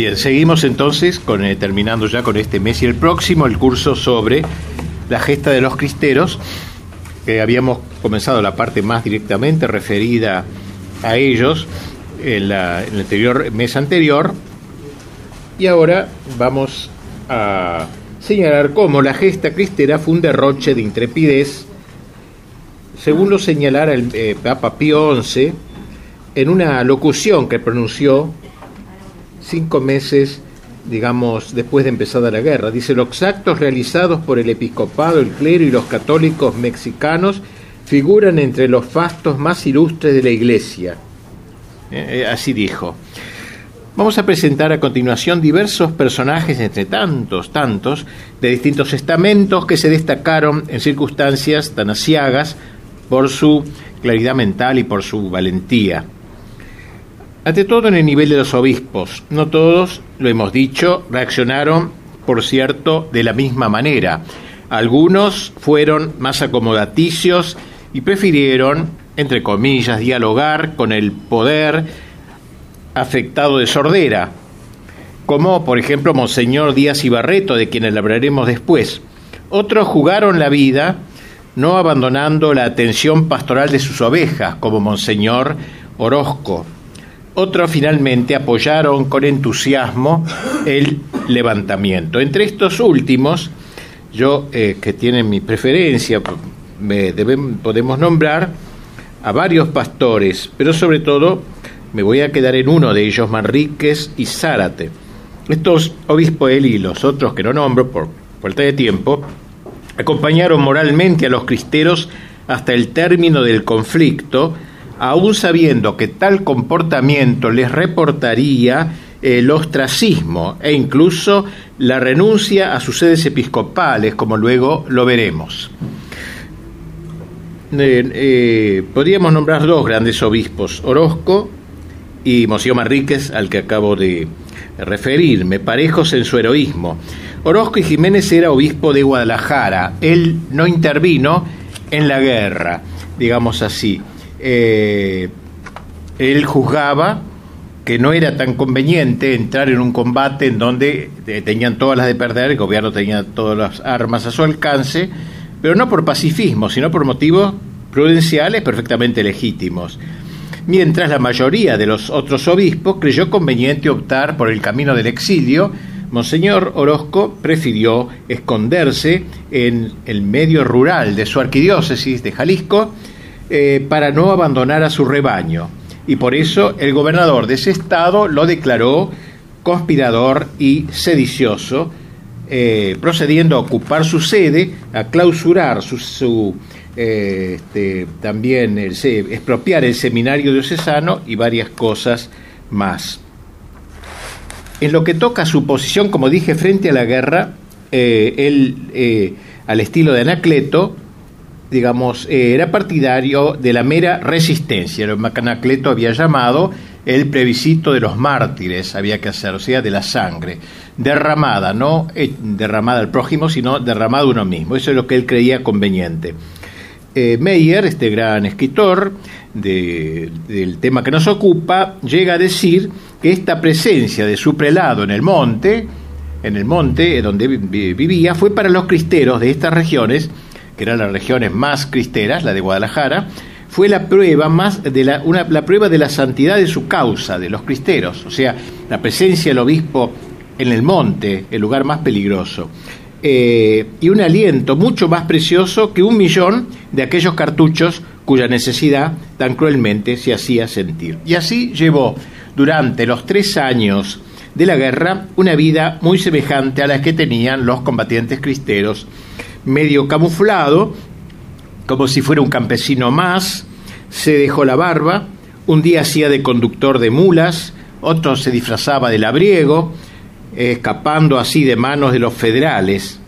Bien, seguimos entonces con, eh, terminando ya con este mes y el próximo, el curso sobre la gesta de los cristeros, que habíamos comenzado la parte más directamente referida a ellos en el anterior mes anterior, y ahora vamos a señalar cómo la gesta cristera fue un derroche de intrepidez, según lo señalara el eh, Papa Pío XI en una locución que pronunció cinco meses, digamos, después de empezada la guerra. Dice, los actos realizados por el episcopado, el clero y los católicos mexicanos figuran entre los fastos más ilustres de la Iglesia. Eh, eh, así dijo. Vamos a presentar a continuación diversos personajes, entre tantos, tantos, de distintos estamentos que se destacaron en circunstancias tan asiagas por su claridad mental y por su valentía. Ante todo en el nivel de los obispos, no todos, lo hemos dicho, reaccionaron, por cierto, de la misma manera. Algunos fueron más acomodaticios y prefirieron, entre comillas, dialogar con el poder afectado de sordera, como por ejemplo Monseñor Díaz Ibarreto, de quien hablaremos después. Otros jugaron la vida, no abandonando la atención pastoral de sus ovejas, como Monseñor Orozco. Otros finalmente apoyaron con entusiasmo el levantamiento. Entre estos últimos, yo eh, que tienen mi preferencia, podemos nombrar a varios pastores, pero sobre todo me voy a quedar en uno de ellos, Manríquez y Zárate. Estos obispos él y los otros que no nombro por falta de tiempo, acompañaron moralmente a los cristeros hasta el término del conflicto, aún sabiendo que tal comportamiento les reportaría el ostracismo e incluso la renuncia a sus sedes episcopales, como luego lo veremos. Eh, eh, podríamos nombrar dos grandes obispos, Orozco y Monseñor Manríquez, al que acabo de referirme, parejos en su heroísmo. Orozco y Jiménez era obispo de Guadalajara. Él no intervino en la guerra, digamos así. Eh, él juzgaba que no era tan conveniente entrar en un combate en donde eh, tenían todas las de perder, el gobierno tenía todas las armas a su alcance, pero no por pacifismo, sino por motivos prudenciales perfectamente legítimos. Mientras la mayoría de los otros obispos creyó conveniente optar por el camino del exilio, Monseñor Orozco prefirió esconderse en el medio rural de su arquidiócesis de Jalisco eh, para no abandonar a su rebaño. Y por eso el gobernador de ese estado lo declaró conspirador y sedicioso, eh, procediendo a ocupar su sede, a clausurar su, eh, este, también el, expropiar el seminario diocesano y varias cosas más. En lo que toca su posición, como dije, frente a la guerra, él, al estilo de Anacleto, digamos, era partidario de la mera resistencia, lo que Anacleto había llamado el plebiscito de los mártires, había que hacer, o sea, de la sangre, derramada, no derramada al prójimo, sino derramada uno mismo. Eso es lo que él creía conveniente. Eh, Meyer, este gran escritor del tema que nos ocupa, llega a decir que esta presencia de su prelado en el monte, en el monte donde vivía, fue para los cristeros de estas regiones, que eran las regiones más cristeras, la de Guadalajara, fue la prueba más de la, una, la prueba de la santidad de su causa, de los cristeros, o sea, la presencia del obispo en el monte, el lugar más peligroso. Eh, y un aliento mucho más precioso que un millón de aquellos cartuchos cuya necesidad tan cruelmente se hacía sentir. Y así llevó durante los tres años de la guerra una vida muy semejante a la que tenían los combatientes cristeros, medio camuflado, como si fuera un campesino más, se dejó la barba, un día hacía de conductor de mulas, otro se disfrazaba de labriego, escapando así de manos de los federales,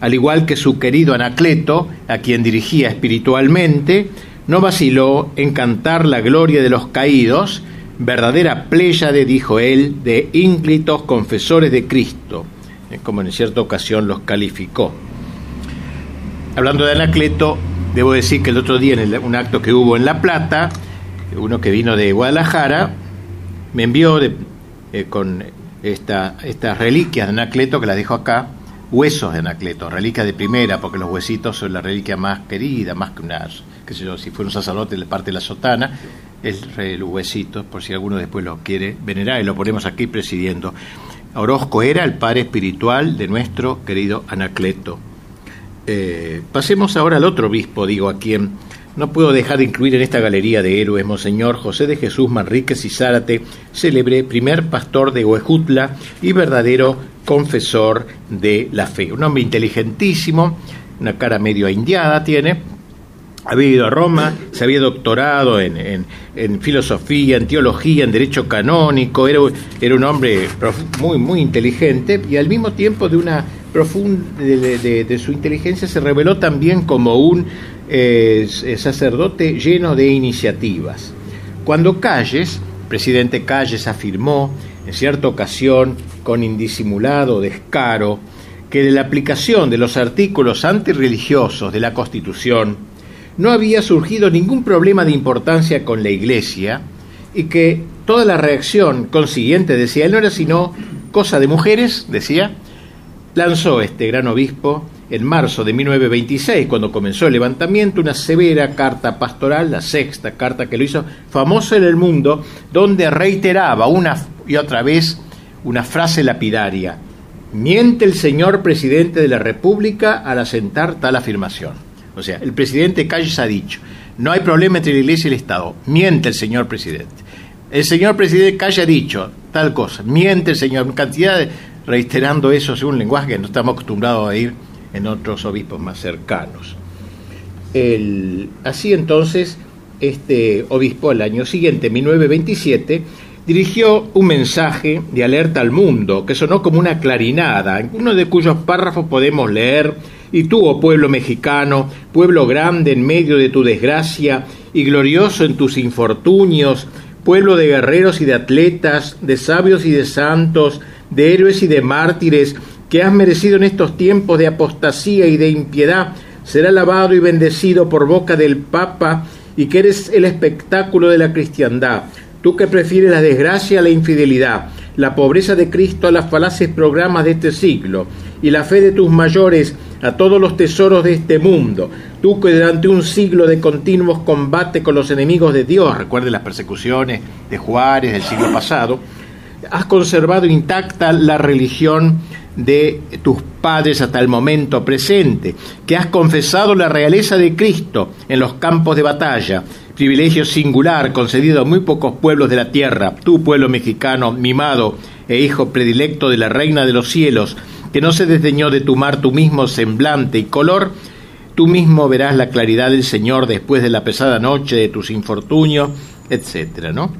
al igual que su querido Anacleto, a quien dirigía espiritualmente, no vaciló en cantar la gloria de los caídos, verdadera pléyade, dijo él, de ínclitos confesores de Cristo, como en cierta ocasión los calificó. Hablando de Anacleto, debo decir que el otro día en un acto que hubo en La Plata, uno que vino de Guadalajara, me envió eh, con estas reliquias de Anacleto que las dejo acá, huesos de Anacleto, reliquias de primera, porque los huesitos son la reliquia más querida, más que una, qué sé yo, si fuera un sacerdote le parte de la sotana, es el huesito, por si alguno después lo quiere venerar, y lo ponemos aquí presidiendo. Orozco era el padre espiritual de nuestro querido Anacleto. Eh, pasemos ahora al otro obispo, digo, a quien no puedo dejar de incluir en esta galería de héroes, Monseñor José de Jesús Manríquez y Zárate, célebre primer pastor de Huejutla y verdadero confesor de la fe. Un hombre inteligentísimo, una cara medio indiada tiene, había ido a Roma, se había doctorado en, filosofía, en teología, en derecho canónico, era, era un hombre muy, muy inteligente y al mismo tiempo de una profunda de, su inteligencia se reveló también como un eh, sacerdote lleno de iniciativas. Cuando Calles, presidente Calles, afirmó en cierta ocasión con indisimulado descaro que de la aplicación de los artículos antirreligiosos de la Constitución no había surgido ningún problema de importancia con la Iglesia y que toda la reacción consiguiente, decía él, no era sino cosa de mujeres, decía, lanzó este gran obispo en marzo de 1926, cuando comenzó el levantamiento, una severa carta pastoral, la sexta carta que lo hizo famoso en el mundo, donde reiteraba una y otra vez una frase lapidaria. Miente el señor presidente de la República al asentar tal afirmación. O sea, el presidente Calles ha dicho, no hay problema entre la Iglesia y el Estado. Miente el señor presidente. El señor presidente Calles ha dicho tal cosa. Miente el señor. Cantidad de, reiterando eso según un lenguaje que no estamos acostumbrados a ir en otros obispos más cercanos. así entonces, este obispo al año siguiente, 1927, dirigió un mensaje de alerta al mundo que sonó como una clarinada, uno de cuyos párrafos podemos leer y tú, oh pueblo mexicano, pueblo grande en medio de tu desgracia y glorioso en tus infortunios, pueblo de guerreros y de atletas, de sabios y de santos, de héroes y de mártires, que has merecido en estos tiempos de apostasía y de impiedad, será alabado y bendecido por boca del Papa y que eres el espectáculo de la cristiandad. Tú que prefieres la desgracia a la infidelidad, la pobreza de Cristo a las falaces programas de este siglo y la fe de tus mayores a todos los tesoros de este mundo. Tú que durante un siglo de continuos combates con los enemigos de Dios, recuerde las persecuciones de Juárez del siglo pasado, has conservado intacta la religión de tus padres hasta el momento presente, que has confesado la realeza de Cristo en los campos de batalla, privilegio singular concedido a muy pocos pueblos de la tierra, tu pueblo mexicano, mimado e hijo predilecto de la Reina de los cielos, que no se desdeñó de tomar tu mismo semblante y color, tú mismo verás la claridad del Señor después de la pesada noche de tus infortunios, etcétera, ¿no?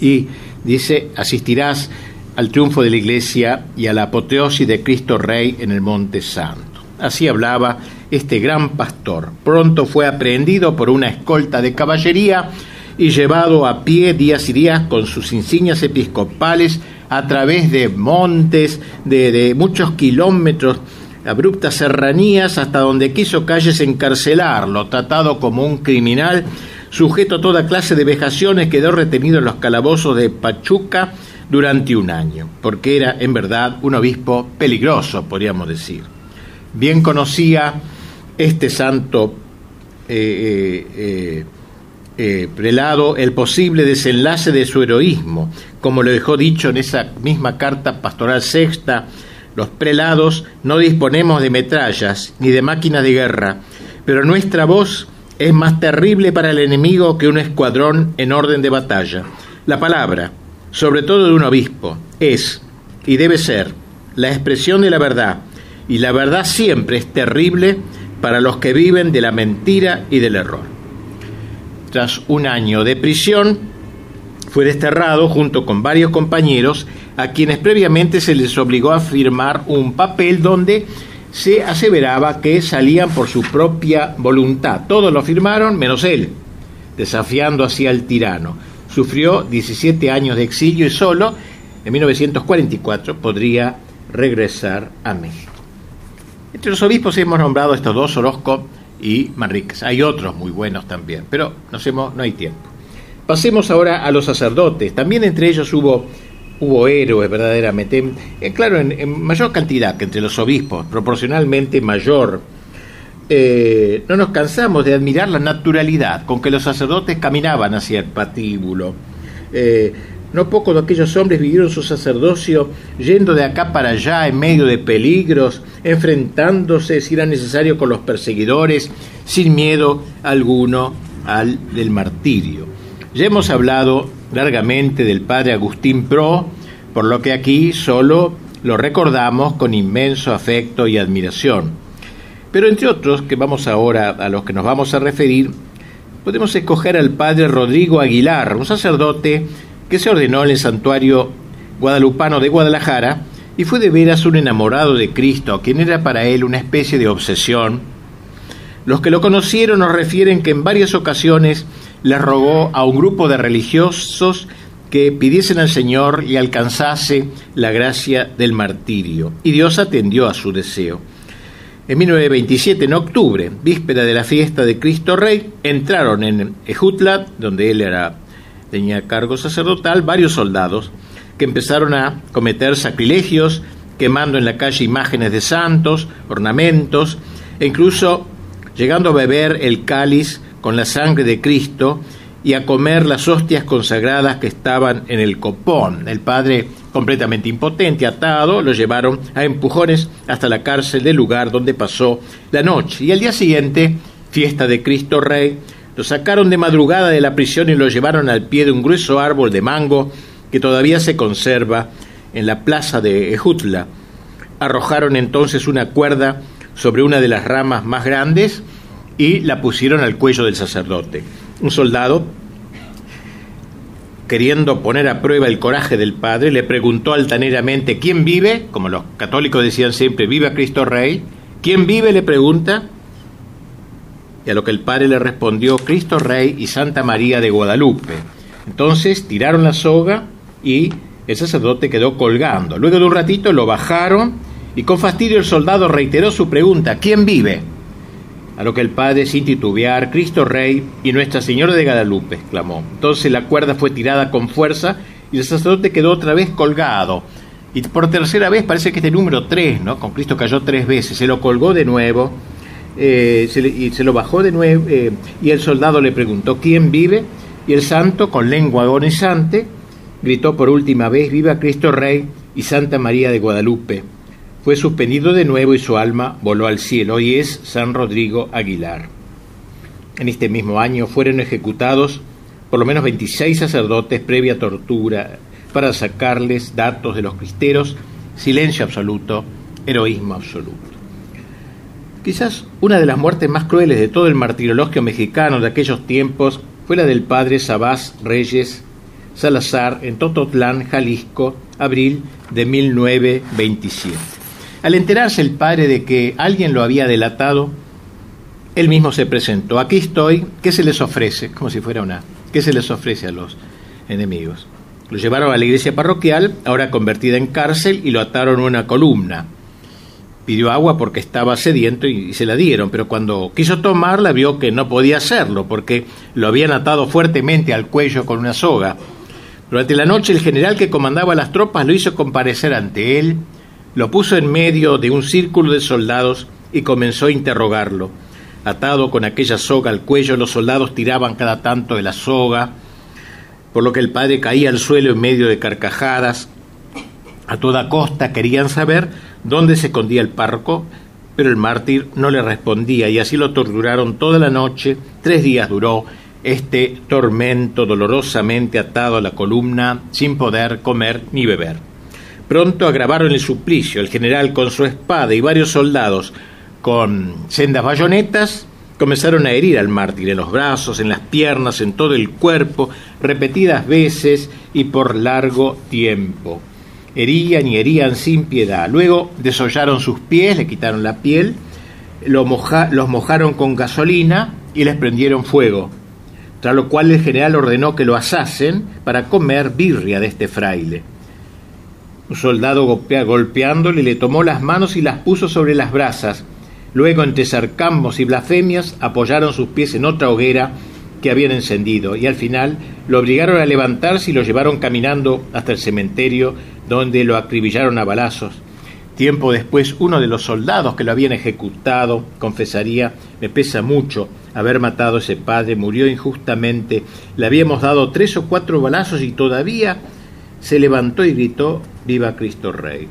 Y dice, asistirás al triunfo de la Iglesia y a la apoteosis de Cristo Rey en el Monte Santo. Así hablaba este gran pastor. Pronto fue aprehendido por una escolta de caballería y llevado a pie días y días con sus insignias episcopales a través de montes, de, muchos kilómetros, abruptas serranías, hasta donde quiso Calles encarcelarlo, tratado como un criminal, sujeto a toda clase de vejaciones, quedó retenido en los calabozos de Pachuca durante un año, porque era en verdad un obispo peligroso, podríamos decir. Bien conocía este santo eh, eh, eh, prelado el posible desenlace de su heroísmo, como lo dejó dicho en esa misma carta pastoral sexta, los prelados no disponemos de metrallas ni de máquinas de guerra, pero nuestra voz es más terrible para el enemigo que un escuadrón en orden de batalla. La palabra, sobre todo de un obispo, es y debe ser la expresión de la verdad, y la verdad siempre es terrible para los que viven de la mentira y del error. Tras un año de prisión, fue desterrado junto con varios compañeros a quienes previamente se les obligó a firmar un papel donde se aseveraba que salían por su propia voluntad. Todos lo firmaron menos él, desafiando así al tirano. Sufrió 17 años de exilio y solo en 1944 podría regresar a México. Entre los obispos hemos nombrado estos dos, Orozco y Manríquez. Hay otros muy buenos también, pero no hay tiempo. Pasemos ahora a los sacerdotes. También entre ellos hubo hubo héroes verdaderamente, eh, claro, en, mayor cantidad que entre los obispos, proporcionalmente mayor. Eh, no nos cansamos de admirar la naturalidad con que los sacerdotes caminaban hacia el patíbulo. Eh, no pocos de aquellos hombres vivieron su sacerdocio yendo de acá para allá en medio de peligros, enfrentándose, si era necesario, con los perseguidores, sin miedo alguno al del martirio. Ya hemos hablado largamente del padre Agustín Pro, por lo que aquí solo lo recordamos con inmenso afecto y admiración. Pero entre otros, que vamos ahora a los que nos vamos a referir, podemos escoger al padre Rodrigo Aguilar, un sacerdote que se ordenó en el santuario guadalupano de Guadalajara y fue de veras un enamorado de Cristo, quien era para él una especie de obsesión. Los que lo conocieron nos refieren que en varias ocasiones le rogó a un grupo de religiosos que pidiesen al Señor y alcanzase la gracia del martirio, y Dios atendió a su deseo. En 1927, en octubre, víspera de la fiesta de Cristo Rey, entraron en Ejutla, donde él era, tenía cargo sacerdotal, varios soldados que empezaron a cometer sacrilegios, quemando en la calle imágenes de santos, ornamentos, e incluso llegando a beber el cáliz con la sangre de Cristo y a comer las hostias consagradas que estaban en el copón. El padre, completamente impotente, atado, lo llevaron a empujones hasta la cárcel del lugar donde pasó la noche. Y al día siguiente, fiesta de Cristo Rey, lo sacaron de madrugada de la prisión y lo llevaron al pie de un grueso árbol de mango que todavía se conserva en la plaza de Ejutla. Arrojaron entonces una cuerda sobre una de las ramas más grandes y la pusieron al cuello del sacerdote. Un soldado, queriendo poner a prueba el coraje del padre, le preguntó altaneramente, ¿quién vive? Como los católicos decían siempre, viva Cristo Rey. ¿Quién vive? le pregunta. Y a lo que el padre le respondió, Cristo Rey y Santa María de Guadalupe. Entonces tiraron la soga y el sacerdote quedó colgando. Luego de un ratito lo bajaron y con fastidio el soldado reiteró su pregunta, ¿quién vive? A lo que el padre, sin titubear, Cristo Rey y Nuestra Señora de Guadalupe, exclamó. Entonces la cuerda fue tirada con fuerza y el sacerdote quedó otra vez colgado. Y por tercera vez parece que este número tres, ¿no? Con Cristo cayó tres veces. Se lo colgó de nuevo eh, y se lo bajó de nuevo. Eh, y el soldado le preguntó: ¿Quién vive? Y el santo, con lengua agonizante, gritó por última vez: Viva Cristo Rey y Santa María de Guadalupe fue suspendido de nuevo y su alma voló al cielo. Hoy es San Rodrigo Aguilar. En este mismo año fueron ejecutados por lo menos 26 sacerdotes previa tortura para sacarles datos de los cristeros, silencio absoluto, heroísmo absoluto. Quizás una de las muertes más crueles de todo el martirologio mexicano de aquellos tiempos fue la del padre Sabás Reyes Salazar en Tototlán, Jalisco, abril de 1927. Al enterarse el padre de que alguien lo había delatado, él mismo se presentó. Aquí estoy, ¿qué se les ofrece? Como si fuera una. ¿Qué se les ofrece a los enemigos? Lo llevaron a la iglesia parroquial, ahora convertida en cárcel, y lo ataron a una columna. Pidió agua porque estaba sediento y se la dieron, pero cuando quiso tomarla vio que no podía hacerlo porque lo habían atado fuertemente al cuello con una soga. Durante la noche el general que comandaba las tropas lo hizo comparecer ante él lo puso en medio de un círculo de soldados y comenzó a interrogarlo. Atado con aquella soga al cuello, los soldados tiraban cada tanto de la soga, por lo que el padre caía al suelo en medio de carcajadas. A toda costa querían saber dónde se escondía el párroco, pero el mártir no le respondía y así lo torturaron toda la noche. Tres días duró este tormento dolorosamente atado a la columna sin poder comer ni beber. Pronto agravaron el suplicio. El general con su espada y varios soldados con sendas bayonetas comenzaron a herir al mártir en los brazos, en las piernas, en todo el cuerpo, repetidas veces y por largo tiempo. Herían y herían sin piedad. Luego desollaron sus pies, le quitaron la piel, los mojaron con gasolina y les prendieron fuego. Tras lo cual el general ordenó que lo asasen para comer birria de este fraile. Un soldado golpeándole le tomó las manos y las puso sobre las brasas. Luego, entre sarcambos y blasfemias, apoyaron sus pies en otra hoguera que habían encendido y al final lo obligaron a levantarse y lo llevaron caminando hasta el cementerio donde lo acribillaron a balazos. Tiempo después, uno de los soldados que lo habían ejecutado confesaría, me pesa mucho haber matado a ese padre, murió injustamente, le habíamos dado tres o cuatro balazos y todavía se levantó y gritó, viva Cristo Rey.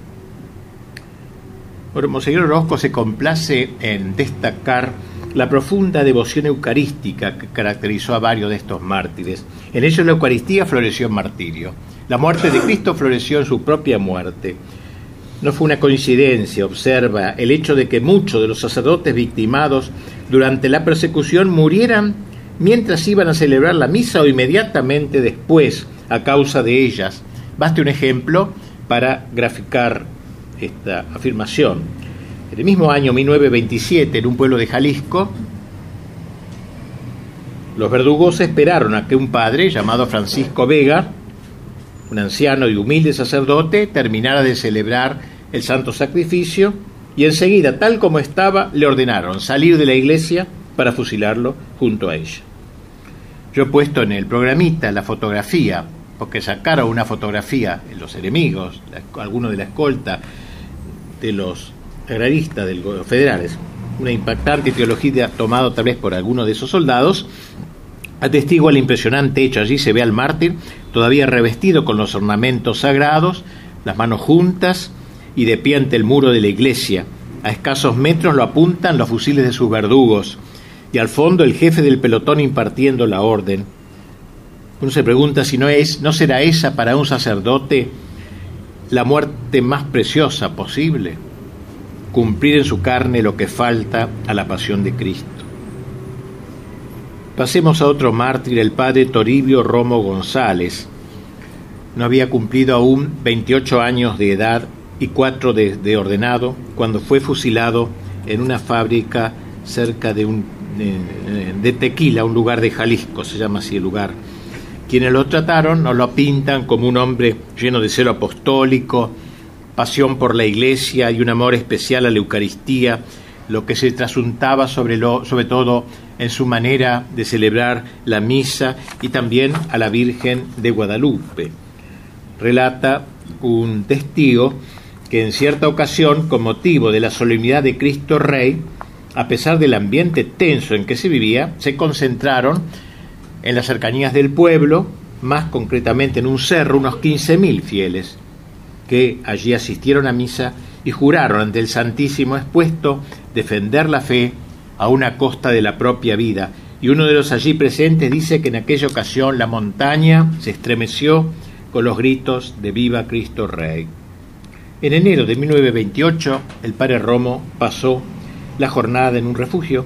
Bueno, Monseñor Orozco se complace en destacar la profunda devoción eucarística que caracterizó a varios de estos mártires. En ellos la Eucaristía floreció en martirio. La muerte de Cristo floreció en su propia muerte. No fue una coincidencia, observa, el hecho de que muchos de los sacerdotes victimados durante la persecución murieran mientras iban a celebrar la misa o inmediatamente después a causa de ellas. Baste un ejemplo para graficar esta afirmación. En el mismo año 1927, en un pueblo de Jalisco, los verdugos esperaron a que un padre llamado Francisco Vega, un anciano y humilde sacerdote, terminara de celebrar el santo sacrificio y enseguida, tal como estaba, le ordenaron salir de la iglesia para fusilarlo junto a ella. Yo he puesto en el programita la fotografía, porque sacaron una fotografía los enemigos, algunos de la escolta, de los agraristas del federales, una impactante teología tomada tal vez por alguno de esos soldados, atestigua el impresionante hecho. Allí se ve al mártir todavía revestido con los ornamentos sagrados, las manos juntas y de pie ante el muro de la iglesia. A escasos metros lo apuntan los fusiles de sus verdugos y al fondo el jefe del pelotón impartiendo la orden. Uno se pregunta si no es, no será esa para un sacerdote la muerte más preciosa posible, cumplir en su carne lo que falta a la pasión de Cristo. Pasemos a otro mártir, el padre Toribio Romo González. No había cumplido aún 28 años de edad y cuatro de, ordenado cuando fue fusilado en una fábrica cerca de, un, de Tequila, un lugar de Jalisco, se llama así el lugar quienes lo trataron nos lo pintan como un hombre lleno de celo apostólico, pasión por la iglesia y un amor especial a la Eucaristía, lo que se trasuntaba sobre, lo, sobre todo en su manera de celebrar la misa y también a la Virgen de Guadalupe. Relata un testigo que en cierta ocasión, con motivo de la solemnidad de Cristo Rey, a pesar del ambiente tenso en que se vivía, se concentraron en las cercanías del pueblo, más concretamente en un cerro, unos 15.000 fieles que allí asistieron a misa y juraron ante el Santísimo expuesto defender la fe a una costa de la propia vida. Y uno de los allí presentes dice que en aquella ocasión la montaña se estremeció con los gritos de Viva Cristo Rey. En enero de 1928, el padre Romo pasó la jornada en un refugio.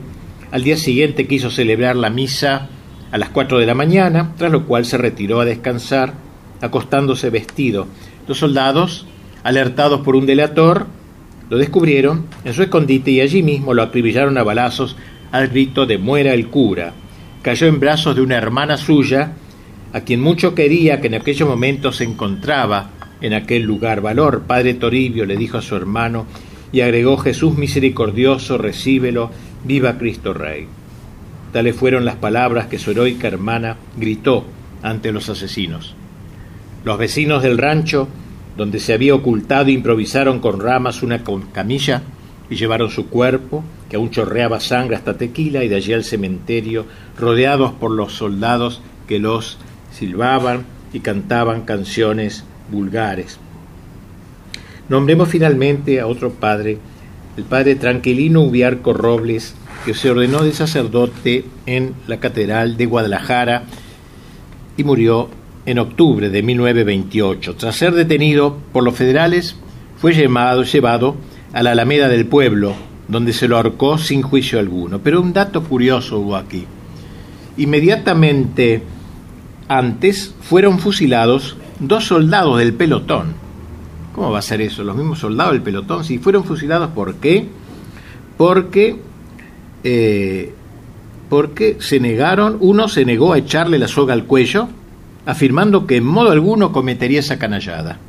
Al día siguiente quiso celebrar la misa a las 4 de la mañana, tras lo cual se retiró a descansar, acostándose vestido. Los soldados, alertados por un delator, lo descubrieron en su escondite y allí mismo lo acribillaron a balazos al grito de muera el cura. Cayó en brazos de una hermana suya, a quien mucho quería que en aquellos momentos se encontraba en aquel lugar. Valor, padre Toribio, le dijo a su hermano, y agregó Jesús misericordioso, recíbelo, viva Cristo Rey. Tales fueron las palabras que su heroica hermana gritó ante los asesinos. Los vecinos del rancho, donde se había ocultado, improvisaron con ramas una camilla y llevaron su cuerpo, que aún chorreaba sangre hasta tequila, y de allí al cementerio, rodeados por los soldados que los silbaban y cantaban canciones vulgares. Nombremos finalmente a otro padre, el padre Tranquilino Ubiarco Robles, que se ordenó de sacerdote en la Catedral de Guadalajara y murió en octubre de 1928. Tras ser detenido por los federales, fue llevado, llevado a la Alameda del Pueblo, donde se lo ahorcó sin juicio alguno. Pero un dato curioso hubo aquí. Inmediatamente antes fueron fusilados dos soldados del pelotón. ¿Cómo va a ser eso? Los mismos soldados del pelotón. Si fueron fusilados, ¿por qué? Porque eh, porque se negaron, uno se negó a echarle la soga al cuello, afirmando que en modo alguno cometería esa canallada,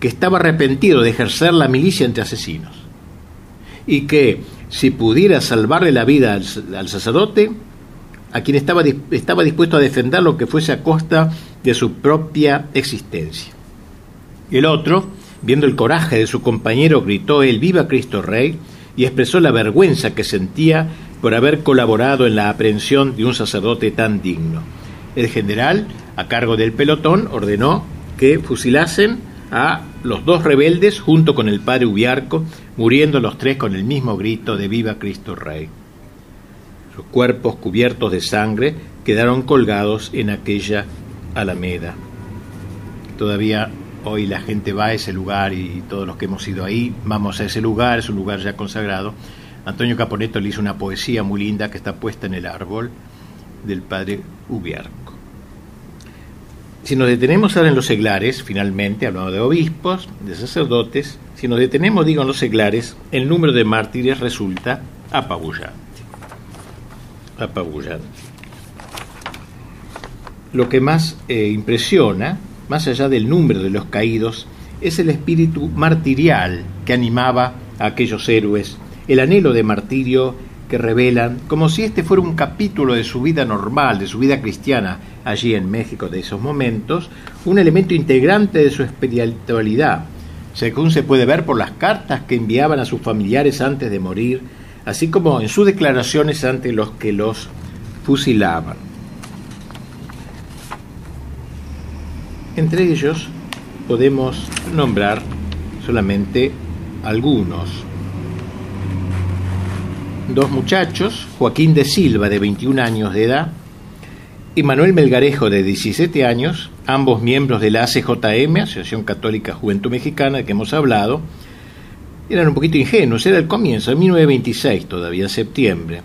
que estaba arrepentido de ejercer la milicia entre asesinos, y que si pudiera salvarle la vida al, sacerdote, a quien estaba, estaba dispuesto a defender lo que fuese a costa de su propia existencia. El otro, viendo el coraje de su compañero, gritó él, viva Cristo Rey, y expresó la vergüenza que sentía por haber colaborado en la aprehensión de un sacerdote tan digno. El general, a cargo del pelotón, ordenó que fusilasen a los dos rebeldes junto con el padre Ubiarco, muriendo los tres con el mismo grito de Viva Cristo Rey. Sus cuerpos cubiertos de sangre quedaron colgados en aquella alameda. Todavía hoy la gente va a ese lugar y todos los que hemos ido ahí vamos a ese lugar, es un lugar ya consagrado. Antonio Caponeto le hizo una poesía muy linda que está puesta en el árbol del padre Ubiarco. Si nos detenemos ahora en los seglares, finalmente, hablando de obispos, de sacerdotes, si nos detenemos, digo, en los seglares, el número de mártires resulta apabullante. Apabullante. Lo que más eh, impresiona, más allá del número de los caídos, es el espíritu martirial que animaba a aquellos héroes, el anhelo de martirio que revelan, como si este fuera un capítulo de su vida normal, de su vida cristiana, allí en México de esos momentos, un elemento integrante de su espiritualidad, según se puede ver por las cartas que enviaban a sus familiares antes de morir, así como en sus declaraciones ante los que los fusilaban. Entre ellos podemos nombrar solamente algunos. Dos muchachos, Joaquín de Silva, de 21 años de edad, y Manuel Melgarejo, de 17 años, ambos miembros de la ACJM, Asociación Católica Juventud Mexicana, de que hemos hablado, eran un poquito ingenuos, era el comienzo, en 1926 todavía, septiembre.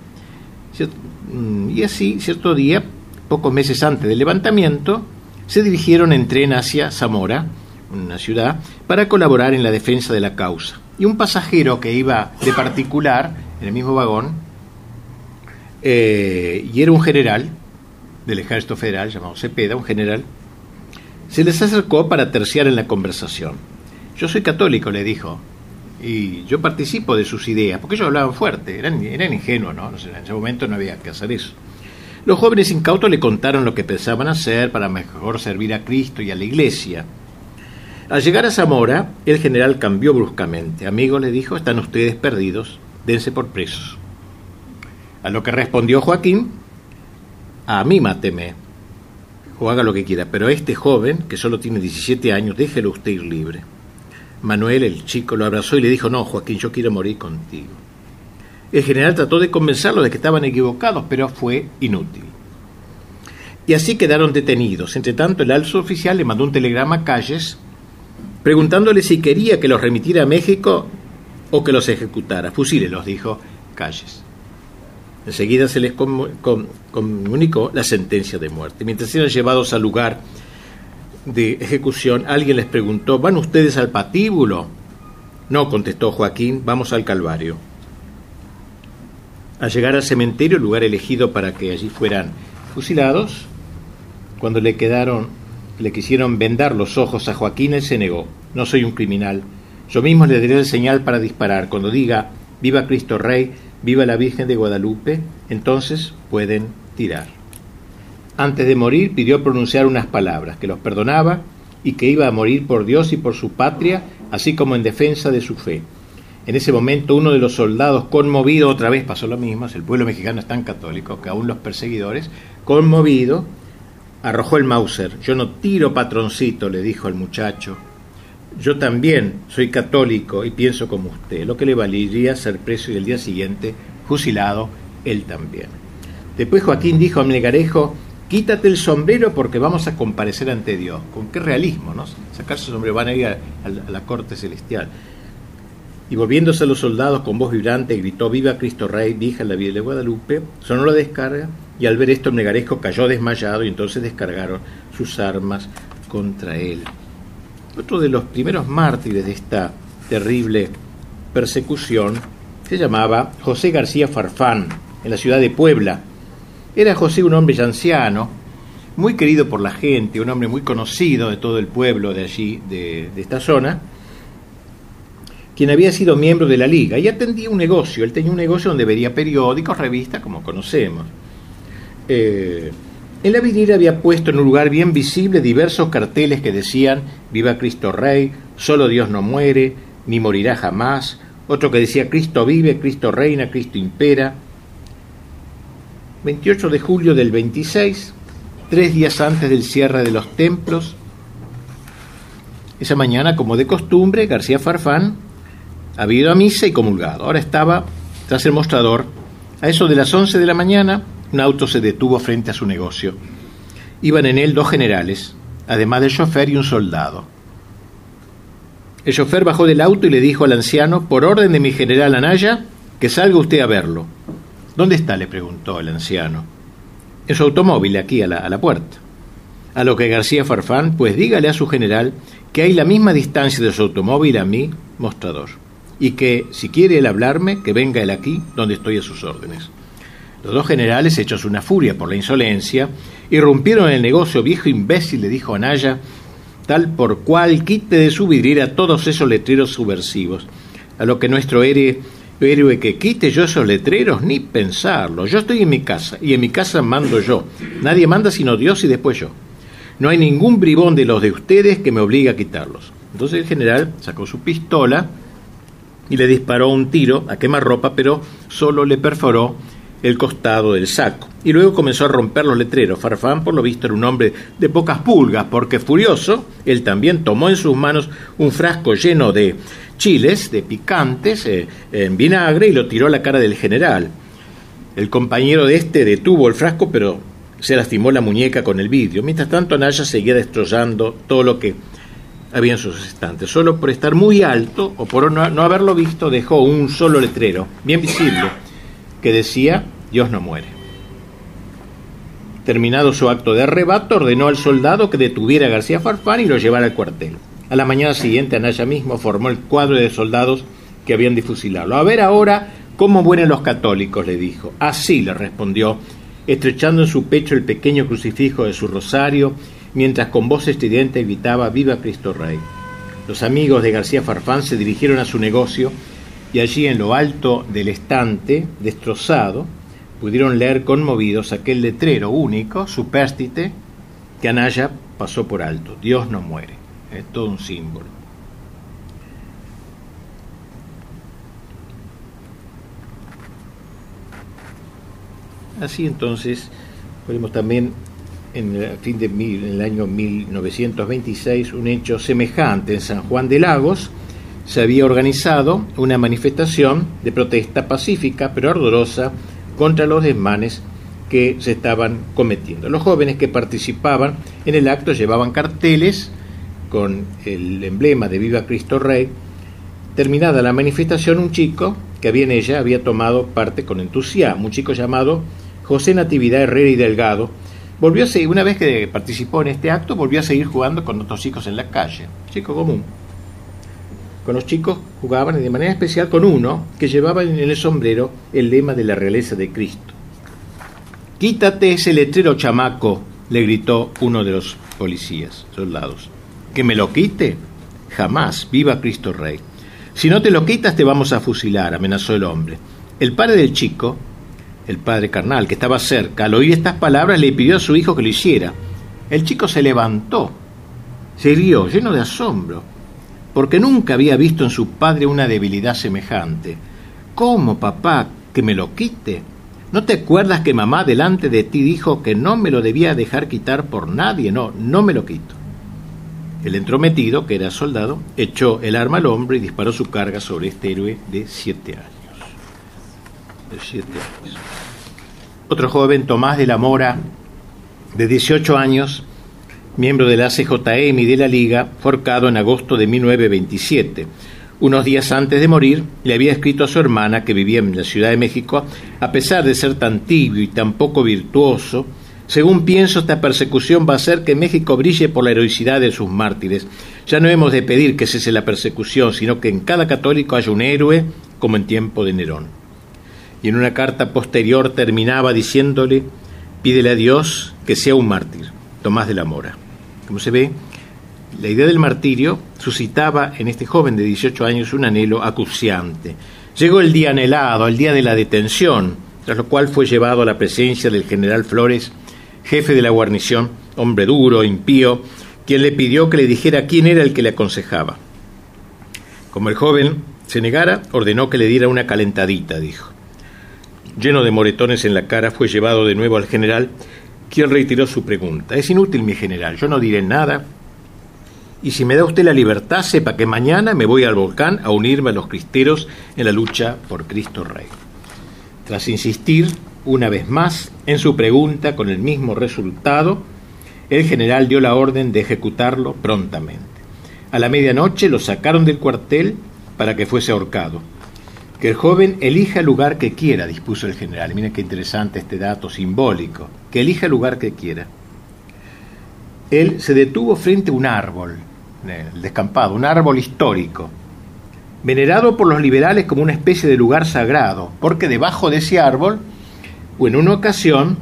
Mm, y así, cierto día, pocos meses antes del levantamiento, se dirigieron en tren hacia Zamora, una ciudad, para colaborar en la defensa de la causa. Y un pasajero que iba de particular, en el mismo vagón, eh, y era un general, del ejército federal llamado Cepeda, un general, se les acercó para terciar en la conversación. Yo soy católico, le dijo, y yo participo de sus ideas, porque ellos hablaban fuerte, eran, eran ingenuos, ¿no? En ese momento no había que hacer eso. Los jóvenes incautos le contaron lo que pensaban hacer para mejor servir a Cristo y a la iglesia. Al llegar a Zamora, el general cambió bruscamente. Amigo, le dijo, están ustedes perdidos, dense por presos. A lo que respondió Joaquín, a mí máteme o haga lo que quiera, pero a este joven, que solo tiene 17 años, déjelo usted ir libre. Manuel, el chico, lo abrazó y le dijo, no, Joaquín, yo quiero morir contigo. El general trató de convencerlo de que estaban equivocados, pero fue inútil. Y así quedaron detenidos. Entre tanto, el alto oficial le mandó un telegrama a Calles preguntándole si quería que los remitiera a México o que los ejecutara. Fusílelos, dijo Calles. Enseguida se les comunicó la sentencia de muerte. Mientras eran llevados al lugar de ejecución, alguien les preguntó, ¿van ustedes al patíbulo? No, contestó Joaquín, vamos al Calvario. Al llegar al cementerio, lugar elegido para que allí fueran fusilados, cuando le quedaron, le quisieron vendar los ojos a Joaquín, él se negó. No soy un criminal. Yo mismo le daré el señal para disparar. Cuando diga, viva Cristo Rey, viva la Virgen de Guadalupe, entonces pueden tirar. Antes de morir pidió pronunciar unas palabras, que los perdonaba y que iba a morir por Dios y por su patria, así como en defensa de su fe. En ese momento uno de los soldados, conmovido, otra vez pasó lo mismo, el pueblo mexicano es tan católico que aún los perseguidores, conmovido, arrojó el Mauser. Yo no tiro patroncito, le dijo al muchacho, yo también soy católico y pienso como usted, lo que le valiría ser preso y el día siguiente fusilado él también. Después Joaquín dijo a Melgarejo, quítate el sombrero porque vamos a comparecer ante Dios. Con qué realismo, ¿no? Sacarse el sombrero, van a ir a, la corte celestial. Y volviéndose a los soldados con voz vibrante, gritó, viva Cristo Rey, vieja la vida de Guadalupe, sonó la descarga, y al ver esto Melgarejo cayó desmayado y entonces descargaron sus armas contra él. Otro de los primeros mártires de esta terrible persecución se llamaba José García Farfán, en la ciudad de Puebla. Era José un hombre ya anciano, muy querido por la gente, un hombre muy conocido de todo el pueblo de allí, de esta zona, quien había sido miembro de la liga y atendía un negocio. Él tenía un negocio donde vería periódicos, revistas, como conocemos. eh, en la vidriera había puesto en un lugar bien visible diversos carteles que decían Viva Cristo Rey, solo Dios no muere, ni morirá jamás, otro que decía Cristo vive, Cristo reina, Cristo impera. 28 de julio del 26, tres días antes del cierre de los templos. Esa mañana, como de costumbre, García Farfán había a misa y comulgado. Ahora estaba tras el mostrador. A eso de las 11 de la mañana, un auto se detuvo frente a su negocio. Iban en él dos generales, además del chofer y un soldado. El chofer bajó del auto y le dijo al anciano, por orden de mi general Anaya, que salga usted a verlo. ¿Dónde está? le preguntó el anciano. En su automóvil, aquí a la, a la puerta. A lo que García Farfán, pues dígale a su general que hay la misma distancia de su automóvil a mi mostrador y que si quiere él hablarme, que venga él aquí, donde estoy a sus órdenes. Los dos generales, hechos una furia por la insolencia, irrumpieron en el negocio viejo imbécil, le dijo a Naya, tal por cual quite de su vidriera todos esos letreros subversivos. A lo que nuestro héroe, héroe que quite yo esos letreros, ni pensarlo. Yo estoy en mi casa, y en mi casa mando yo. Nadie manda sino Dios y después yo. No hay ningún bribón de los de ustedes que me obligue a quitarlos. Entonces el general sacó su pistola, y le disparó un tiro a quemarropa, pero solo le perforó el costado del saco. Y luego comenzó a romper los letreros. Farfán, por lo visto, era un hombre de pocas pulgas, porque furioso, él también tomó en sus manos un frasco lleno de chiles, de picantes, eh, en vinagre, y lo tiró a la cara del general. El compañero de este detuvo el frasco, pero se lastimó la muñeca con el vidrio. Mientras tanto, Naya seguía destrozando todo lo que había sus estantes. Solo por estar muy alto o por no, haberlo visto dejó un solo letrero, bien visible, que decía Dios no muere. Terminado su acto de arrebato, ordenó al soldado que detuviera a García Farfán y lo llevara al cuartel. A la mañana siguiente, Anaya mismo formó el cuadro de soldados que habían de fusilarlo. A ver ahora cómo mueren los católicos, le dijo. Así le respondió, estrechando en su pecho el pequeño crucifijo de su rosario mientras con voz estridente gritaba Viva Cristo Rey. Los amigos de García Farfán se dirigieron a su negocio y allí en lo alto del estante, destrozado, pudieron leer conmovidos aquel letrero único, supérstite, que Anaya pasó por alto. Dios no muere. Es todo un símbolo. Así entonces, podemos también en el fin de en el año 1926 un hecho semejante en San Juan de Lagos se había organizado una manifestación de protesta pacífica pero ardorosa contra los desmanes que se estaban cometiendo. Los jóvenes que participaban en el acto llevaban carteles con el emblema de Viva Cristo Rey. Terminada la manifestación, un chico que había en ella había tomado parte con entusiasmo, un chico llamado José Natividad Herrera y Delgado, volvió a seguir, una vez que participó en este acto, volvió a seguir jugando con otros chicos en la calle, chico común. Con los chicos jugaban y de manera especial con uno que llevaba en el sombrero el lema de la realeza de Cristo. Quítate ese letrero, chamaco, le gritó uno de los policías, soldados. ¿Que me lo quite? Jamás, viva Cristo Rey. Si no te lo quitas te vamos a fusilar, amenazó el hombre. El padre del chico, el padre carnal, que estaba cerca, al oír estas palabras le pidió a su hijo que lo hiciera. El chico se levantó, se rió, lleno de asombro, porque nunca había visto en su padre una debilidad semejante. ¿Cómo, papá, que me lo quite? ¿No te acuerdas que mamá delante de ti dijo que no me lo debía dejar quitar por nadie? No, no me lo quito. El entrometido, que era soldado, echó el arma al hombre y disparó su carga sobre este héroe de siete años. Otro joven, Tomás de la Mora, de 18 años, miembro de la CJM y de la Liga, forcado en agosto de 1927. Unos días antes de morir, le había escrito a su hermana, que vivía en la Ciudad de México, a pesar de ser tan tibio y tan poco virtuoso, según pienso, esta persecución va a hacer que México brille por la heroicidad de sus mártires. Ya no hemos de pedir que cese la persecución, sino que en cada católico haya un héroe, como en tiempo de Nerón y en una carta posterior terminaba diciéndole, pídele a Dios que sea un mártir, Tomás de la Mora. Como se ve, la idea del martirio suscitaba en este joven de 18 años un anhelo acuciante. Llegó el día anhelado, el día de la detención. tras lo cual fue llevado a la presencia del general Flores, jefe de la guarnición, hombre duro, impío, quien le pidió que le dijera quién era el que le aconsejaba. Como el joven se negara, ordenó que le diera una calentadita, dijo. Lleno de moretones en la cara, fue llevado de nuevo al general, quien reiteró su pregunta. Es inútil, mi general, yo no diré nada. Y si me da usted la libertad, sepa que mañana me voy al volcán a unirme a los cristeros en la lucha por Cristo Rey. Tras insistir una vez más en su pregunta con el mismo resultado, el general dio la orden de ejecutarlo prontamente. A la medianoche lo sacaron del cuartel para que fuese ahorcado. Que el joven elija el lugar que quiera, dispuso el general. Miren qué interesante este dato simbólico. Que elija el lugar que quiera. Él se detuvo frente a un árbol, el descampado, un árbol histórico, venerado por los liberales como una especie de lugar sagrado, porque debajo de ese árbol, o en una ocasión,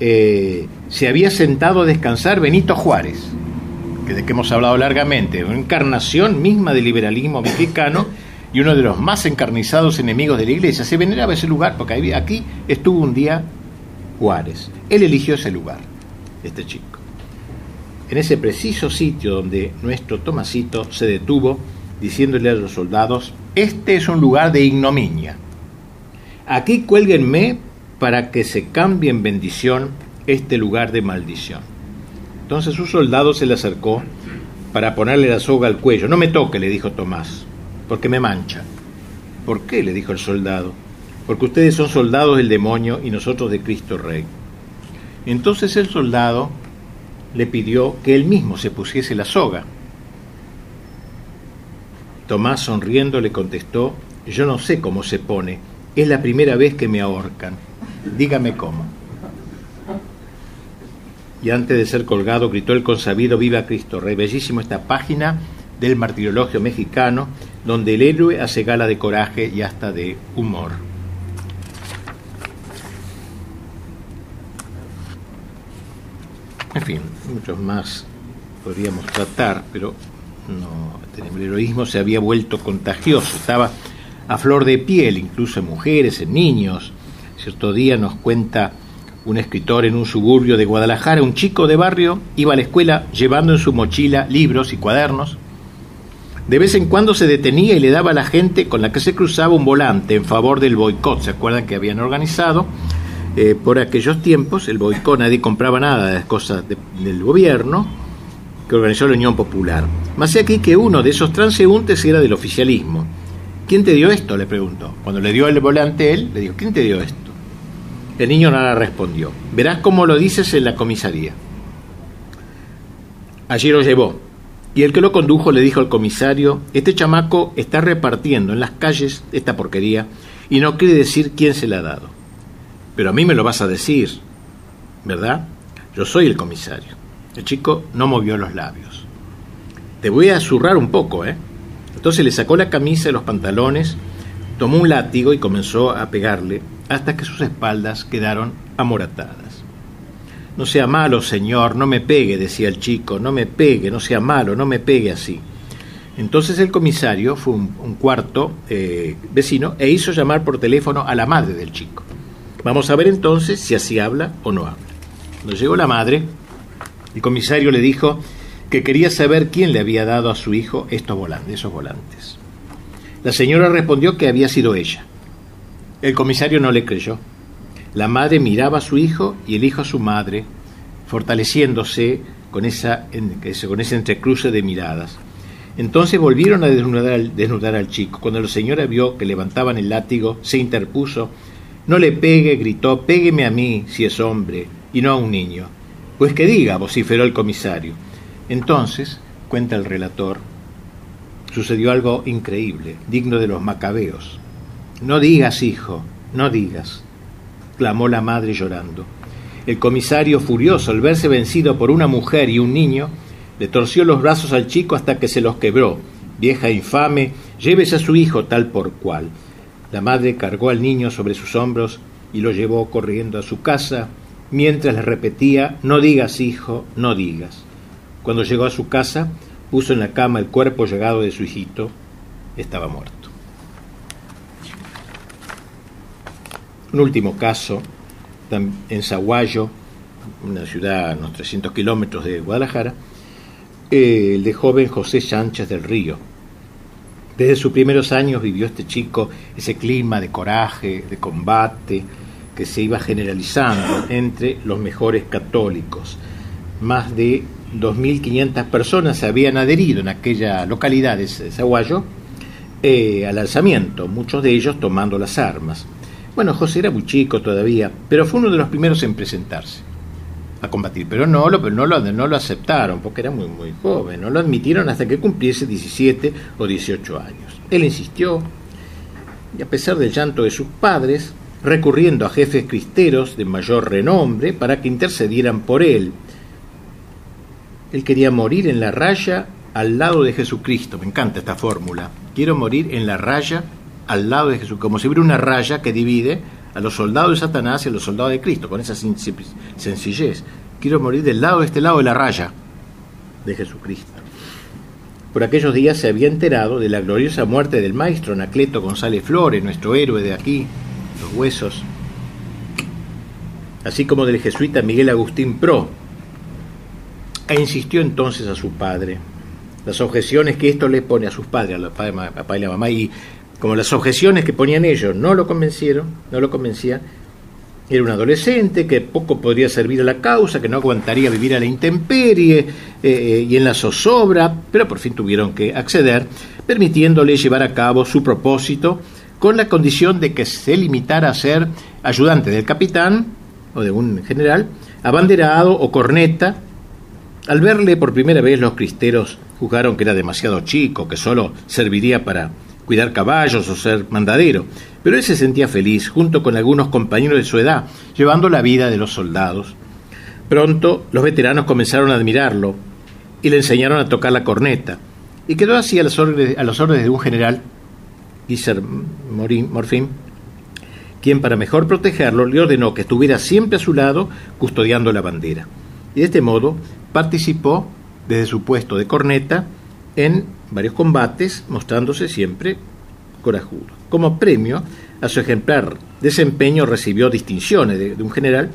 eh, se había sentado a descansar Benito Juárez, que de que hemos hablado largamente, una encarnación misma del liberalismo mexicano y uno de los más encarnizados enemigos de la iglesia. Se veneraba ese lugar porque aquí estuvo un día Juárez. Él eligió ese lugar, este chico. En ese preciso sitio donde nuestro Tomasito se detuvo, diciéndole a los soldados, este es un lugar de ignominia. Aquí cuélguenme para que se cambie en bendición este lugar de maldición. Entonces su soldado se le acercó para ponerle la soga al cuello. No me toque, le dijo Tomás, porque me mancha. ¿Por qué? le dijo el soldado. Porque ustedes son soldados del demonio y nosotros de Cristo Rey. Entonces el soldado le pidió que él mismo se pusiese la soga. Tomás sonriendo le contestó, yo no sé cómo se pone, es la primera vez que me ahorcan, dígame cómo. Y antes de ser colgado gritó el consabido Viva Cristo Rey. Bellísimo esta página del martirologio mexicano, donde el héroe hace gala de coraje y hasta de humor. En fin, muchos más podríamos tratar, pero no, el heroísmo se había vuelto contagioso, estaba a flor de piel, incluso en mujeres, en niños. Cierto día nos cuenta un escritor en un suburbio de Guadalajara, un chico de barrio, iba a la escuela llevando en su mochila libros y cuadernos. De vez en cuando se detenía y le daba a la gente con la que se cruzaba un volante en favor del boicot. ¿Se acuerdan que habían organizado? Eh, por aquellos tiempos, el boicot, nadie compraba nada de las cosas del gobierno que organizó la Unión Popular. Más aquí que uno de esos transeúntes era del oficialismo. ¿Quién te dio esto? le preguntó. Cuando le dio el volante él, le dijo, ¿quién te dio esto? El niño nada respondió. Verás cómo lo dices en la comisaría. Allí lo llevó. Y el que lo condujo le dijo al comisario, este chamaco está repartiendo en las calles esta porquería y no quiere decir quién se la ha dado. Pero a mí me lo vas a decir, ¿verdad? Yo soy el comisario. El chico no movió los labios. Te voy a zurrar un poco, ¿eh? Entonces le sacó la camisa y los pantalones, tomó un látigo y comenzó a pegarle hasta que sus espaldas quedaron amoratadas. No sea malo, señor, no me pegue, decía el chico, no me pegue, no sea malo, no me pegue así. Entonces el comisario fue un, cuarto eh, vecino e hizo llamar por teléfono a la madre del chico. Vamos a ver entonces si así habla o no habla. Cuando llegó la madre, el comisario le dijo que quería saber quién le había dado a su hijo estos volantes, esos volantes. La señora respondió que había sido ella. El comisario no le creyó. La madre miraba a su hijo y el hijo a su madre, fortaleciéndose con, esa, con ese entrecruce de miradas. Entonces volvieron a desnudar al, chico. Cuando la señora vio que levantaban el látigo, se interpuso no le pegue, gritó, pégueme a mí, si es hombre, y no a un niño. Pues que diga, vociferó el comisario. Entonces, cuenta el relator, sucedió algo increíble, digno de los macabeos. No digas, hijo, no digas, clamó la madre llorando. El comisario, furioso al verse vencido por una mujer y un niño, le torció los brazos al chico hasta que se los quebró. Vieja infame, llévese a su hijo tal por cual. La madre cargó al niño sobre sus hombros y lo llevó corriendo a su casa, mientras le repetía, no digas hijo, no digas. Cuando llegó a su casa, puso en la cama el cuerpo llegado de su hijito, estaba muerto. Un último caso, en Zaguayo, una ciudad a unos 300 kilómetros de Guadalajara, el de joven José Sánchez del Río. Desde sus primeros años vivió este chico ese clima de coraje, de combate, que se iba generalizando entre los mejores católicos. Más de 2.500 personas se habían adherido en aquella localidad de Zaguayo eh, al alzamiento, muchos de ellos tomando las armas. Bueno, José era muy chico todavía, pero fue uno de los primeros en presentarse a combatir, pero no lo, no lo, no lo aceptaron porque era muy, muy joven, no lo admitieron hasta que cumpliese 17 o 18 años. Él insistió y a pesar del llanto de sus padres, recurriendo a jefes cristeros de mayor renombre para que intercedieran por él. Él quería morir en la raya al lado de Jesucristo. Me encanta esta fórmula. Quiero morir en la raya al lado de Jesús, como si hubiera una raya que divide a los soldados de Satanás y a los soldados de Cristo, con esa sencillez. Quiero morir del lado de este lado de la raya de Jesucristo. Por aquellos días se había enterado de la gloriosa muerte del maestro Anacleto González Flores, nuestro héroe de aquí, los huesos, así como del jesuita Miguel Agustín Pro, e insistió entonces a su padre las objeciones que esto le pone a sus padres, a los papá y la mamá, y como las objeciones que ponían ellos no lo convencieron, no lo convencían, era un adolescente que poco podría servir a la causa, que no aguantaría vivir a la intemperie eh, eh, y en la zozobra, pero por fin tuvieron que acceder, permitiéndole llevar a cabo su propósito con la condición de que se limitara a ser ayudante del capitán o de un general, abanderado o corneta. Al verle por primera vez los cristeros juzgaron que era demasiado chico, que solo serviría para cuidar caballos o ser mandadero, pero él se sentía feliz junto con algunos compañeros de su edad, llevando la vida de los soldados. Pronto los veteranos comenzaron a admirarlo y le enseñaron a tocar la corneta, y quedó así a las órdenes, a de un general Guiser Morfín, quien para mejor protegerlo le ordenó que estuviera siempre a su lado custodiando la bandera. Y de este modo participó desde su puesto de corneta en varios combates, mostrándose siempre corajudo. Como premio a su ejemplar desempeño recibió distinciones de, un general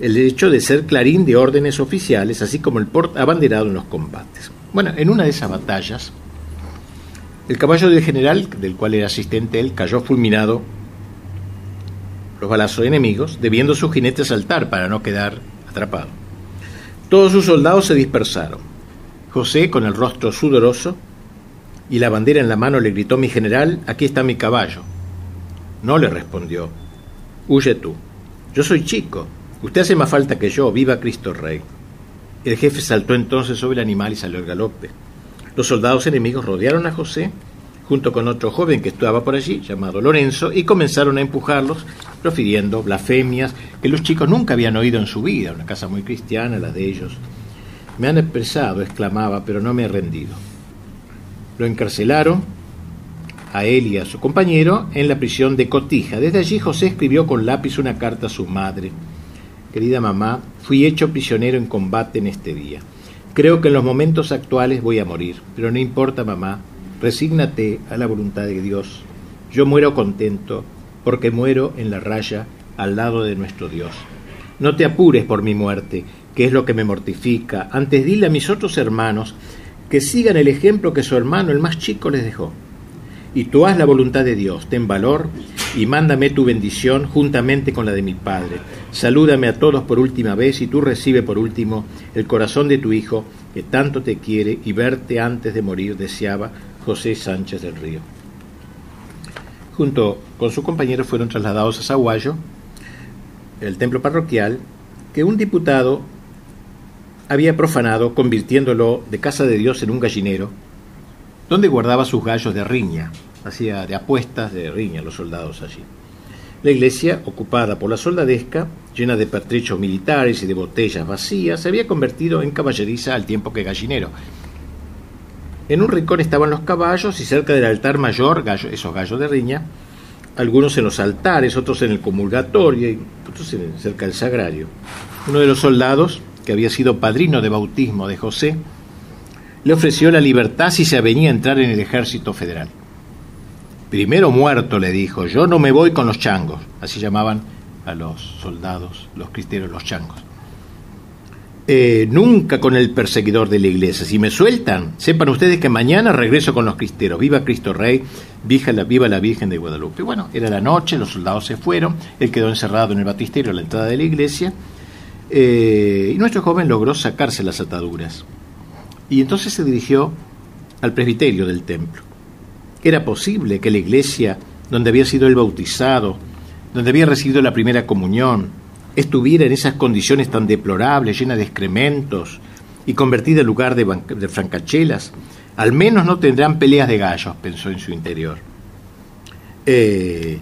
el hecho de ser clarín de órdenes oficiales, así como el port abanderado en los combates. Bueno, en una de esas batallas, el caballo del general, del cual era asistente él, cayó fulminado los balazos enemigos, debiendo su jinete saltar para no quedar atrapado. Todos sus soldados se dispersaron. José, con el rostro sudoroso y la bandera en la mano, le gritó mi general, aquí está mi caballo. No le respondió, huye tú. Yo soy chico, usted hace más falta que yo, viva Cristo Rey. El jefe saltó entonces sobre el animal y salió al galope. Los soldados enemigos rodearon a José junto con otro joven que estaba por allí, llamado Lorenzo, y comenzaron a empujarlos, profiriendo blasfemias que los chicos nunca habían oído en su vida, una casa muy cristiana, la de ellos. Me han expresado, exclamaba, pero no me he rendido. Lo encarcelaron a él y a su compañero en la prisión de Cotija. Desde allí José escribió con lápiz una carta a su madre. Querida mamá, fui hecho prisionero en combate en este día. Creo que en los momentos actuales voy a morir, pero no importa, mamá, resígnate a la voluntad de Dios. Yo muero contento porque muero en la raya al lado de nuestro Dios. No te apures por mi muerte, que es lo que me mortifica. Antes dile a mis otros hermanos que sigan el ejemplo que su hermano, el más chico, les dejó. Y tú haz la voluntad de Dios, ten valor y mándame tu bendición juntamente con la de mi Padre. Salúdame a todos por última vez y tú recibe por último el corazón de tu Hijo, que tanto te quiere y verte antes de morir deseaba José Sánchez del Río. Junto con su compañero fueron trasladados a Zaguayo, el templo parroquial, que un diputado había profanado convirtiéndolo de casa de Dios en un gallinero, donde guardaba sus gallos de riña hacía de apuestas de riña los soldados allí. La iglesia, ocupada por la soldadesca, llena de pertrechos militares y de botellas vacías, se había convertido en caballeriza al tiempo que gallinero. En un rincón estaban los caballos y cerca del altar mayor, esos gallos de riña, algunos en los altares, otros en el comulgatorio y otros cerca del sagrario. Uno de los soldados, que había sido padrino de bautismo de José, le ofreció la libertad si se avenía a entrar en el ejército federal. Primero muerto, le dijo, yo no me voy con los changos. Así llamaban a los soldados, los cristeros, los changos. Eh, nunca con el perseguidor de la iglesia. Si me sueltan, sepan ustedes que mañana regreso con los cristeros. Viva Cristo Rey, viva la, viva la Virgen de Guadalupe. Bueno, era la noche, los soldados se fueron, él quedó encerrado en el batisterio a la entrada de la iglesia, eh, y nuestro joven logró sacarse las ataduras. Y entonces se dirigió al presbiterio del templo. Era posible que la iglesia, donde había sido él bautizado, donde había recibido la primera comunión, estuviera en esas condiciones tan deplorables, llena de excrementos y convertida en lugar de, de francachelas, al menos no tendrán peleas de gallos, pensó en su interior. Eh,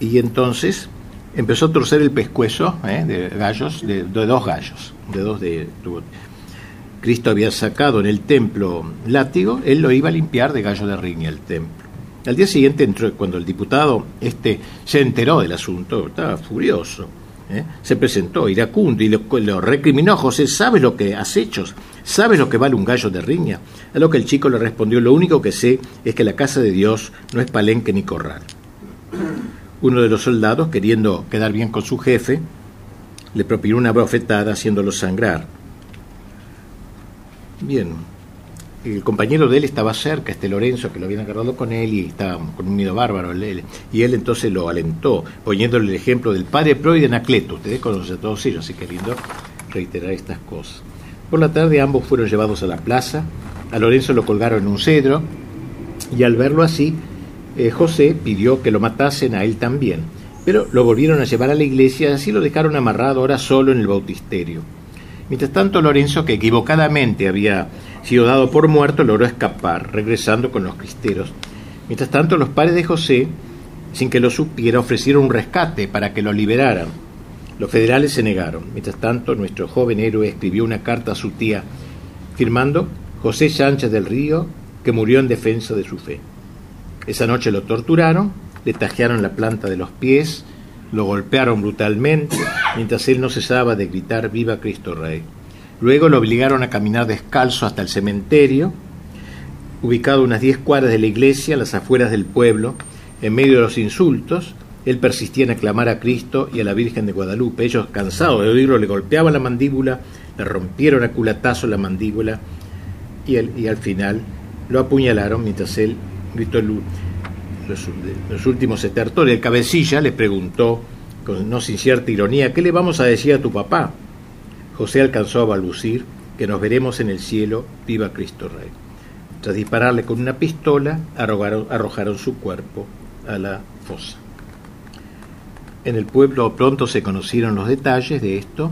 y entonces empezó a torcer el pescuezo eh, de gallos, de, dos gallos, de dos de... Cristo había sacado en el templo látigo, él lo iba a limpiar de gallo de riña el templo. Al día siguiente entró, cuando el diputado este, se enteró del asunto, estaba furioso ¿eh? se presentó iracundo y lo, recriminó. José, ¿sabes lo que has hecho? ¿Sabes lo que vale un gallo de riña? A lo que el chico le respondió, lo único que sé es que la casa de Dios no es palenque ni corral. Uno de los soldados, queriendo quedar bien con su jefe, le propinó una bofetada haciéndolo sangrar. Bien, el compañero de él estaba cerca, este Lorenzo, que lo habían agarrado con él y estaba con un miedo bárbaro. y él entonces lo alentó, poniéndole el ejemplo del padre Pro y de Anacleto. Ustedes conocen a todos ellos, así que lindo reiterar estas cosas. Por la tarde ambos fueron llevados a la plaza, a Lorenzo lo colgaron en un cedro, y al verlo así, eh, José pidió que lo matasen a él también. Pero lo volvieron a llevar a la iglesia y así lo dejaron amarrado ahora solo en el bautisterio. Mientras tanto, Lorenzo, que equivocadamente había sido dado por muerto, logró escapar, regresando con los cristeros. Mientras tanto, los padres de José, sin que lo supiera, ofrecieron un rescate para que lo liberaran. Los federales se negaron. Mientras tanto, nuestro joven héroe escribió una carta a su tía, firmando José Sánchez del Río, que murió en defensa de su fe. Esa noche lo torturaron, le tajearon la planta de los pies, lo golpearon brutalmente, mientras él no cesaba de gritar Viva Cristo Rey. Luego lo obligaron a caminar descalzo hasta el cementerio, ubicado unas diez cuadras de la iglesia, a las afueras del pueblo, en medio de los insultos. Él persistía en aclamar a Cristo y a la Virgen de Guadalupe. Ellos, cansados de oírlo, le golpeaban la mandíbula, le rompieron a culatazo la mandíbula y, y al final lo apuñalaron mientras él gritó los, los últimos estertores. El cabecilla le preguntó, con no sin cierta ironía, ¿qué le vamos a decir a tu papá? José alcanzó a balbucir que nos veremos en el cielo, viva Cristo Rey. Tras dispararle con una pistola, arrojaron, su cuerpo a la fosa. En el pueblo pronto se conocieron los detalles de esto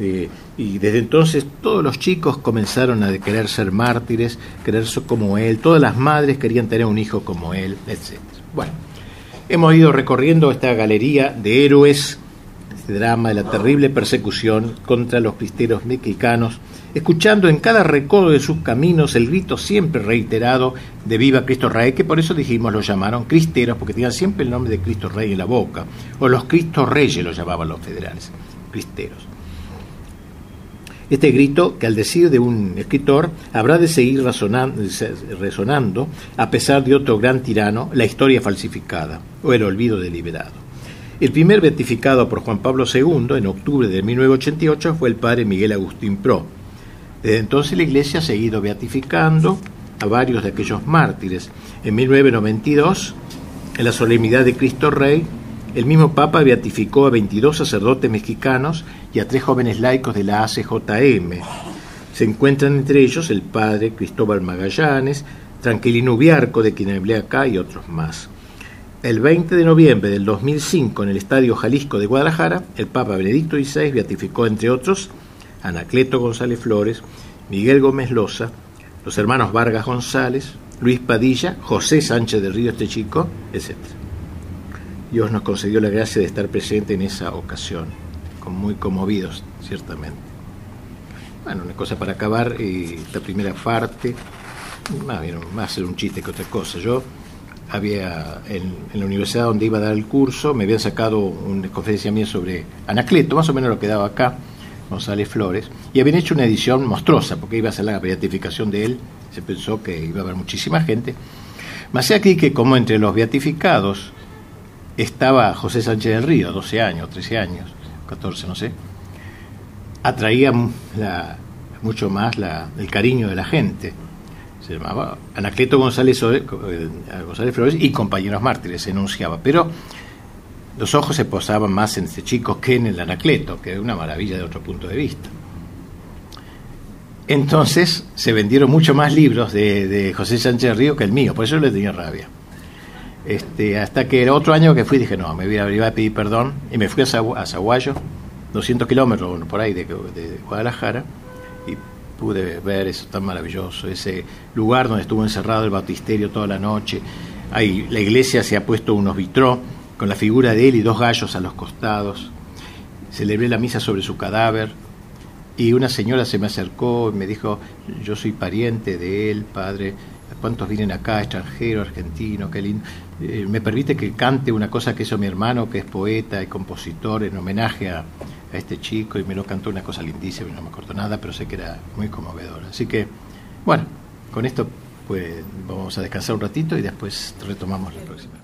eh, y desde entonces todos los chicos comenzaron a querer ser mártires, querer ser como él, todas las madres querían tener un hijo como él, etc. Bueno, hemos ido recorriendo esta galería de héroes este drama de la terrible persecución contra los cristeros mexicanos, escuchando en cada recodo de sus caminos el grito siempre reiterado de Viva Cristo Rey, que por eso dijimos lo llamaron cristeros, porque tenían siempre el nombre de Cristo Rey en la boca, o los Cristo Reyes lo llamaban los federales, cristeros. Este grito, que al decir de un escritor, habrá de seguir resonando, a pesar de otro gran tirano, la historia falsificada o el olvido deliberado. El primer beatificado por Juan Pablo II en octubre de 1988 fue el padre Miguel Agustín Pro. Desde entonces la Iglesia ha seguido beatificando a varios de aquellos mártires. En 1992, en la solemnidad de Cristo Rey, el mismo Papa beatificó a 22 sacerdotes mexicanos y a tres jóvenes laicos de la ACJM. Se encuentran entre ellos el padre Cristóbal Magallanes, Tranquilino Ubiarco, de quien hablé acá, y otros más. El 20 de noviembre del 2005, en el Estadio Jalisco de Guadalajara, el Papa Benedicto XVI beatificó, entre otros, Anacleto González Flores, Miguel Gómez Loza, los hermanos Vargas González, Luis Padilla, José Sánchez del Río este chico, etc. Dios nos concedió la gracia de estar presente en esa ocasión, con muy conmovidos, ciertamente. Bueno, una cosa para acabar esta primera parte, más bien, más hacer un chiste que otra cosa. Yo había en, la universidad donde iba a dar el curso, me habían sacado una conferencia mía sobre Anacleto, más o menos lo que daba acá, González Flores, y habían hecho una edición monstruosa, porque iba a ser la beatificación de él, se pensó que iba a haber muchísima gente. Más aquí que como entre los beatificados estaba José Sánchez del Río, 12 años, 13 años, 14, no sé, atraía mucho más el cariño de la gente. Se llamaba Anacleto González, eh, González Flores y compañeros mártires, se enunciaba. Pero los ojos se posaban más en este chico que en el Anacleto, que es una maravilla de otro punto de vista. Entonces se vendieron mucho más libros de, José Sánchez Río que el mío, por eso le tenía rabia. Este, hasta que el otro año que fui dije, no, me voy a, a pedir perdón y me fui a, Zaguayo, 200 kilómetros por ahí de, Guadalajara, y pude ver eso tan maravilloso, ese lugar donde estuvo encerrado el batisterio toda la noche. Ahí la iglesia se ha puesto unos vitró con la figura de él y dos gallos a los costados. Celebré la misa sobre su cadáver y una señora se me acercó y me dijo, yo soy pariente de él, padre, ¿cuántos vienen acá, extranjero, argentino, qué lindo? Eh, me permite que cante una cosa que hizo mi hermano, que es poeta y compositor, en homenaje a, este chico, y me lo cantó una cosa lindísima, no me acuerdo nada, pero sé que era muy conmovedor. Así que, bueno, con esto pues vamos a descansar un ratito y después retomamos la próxima.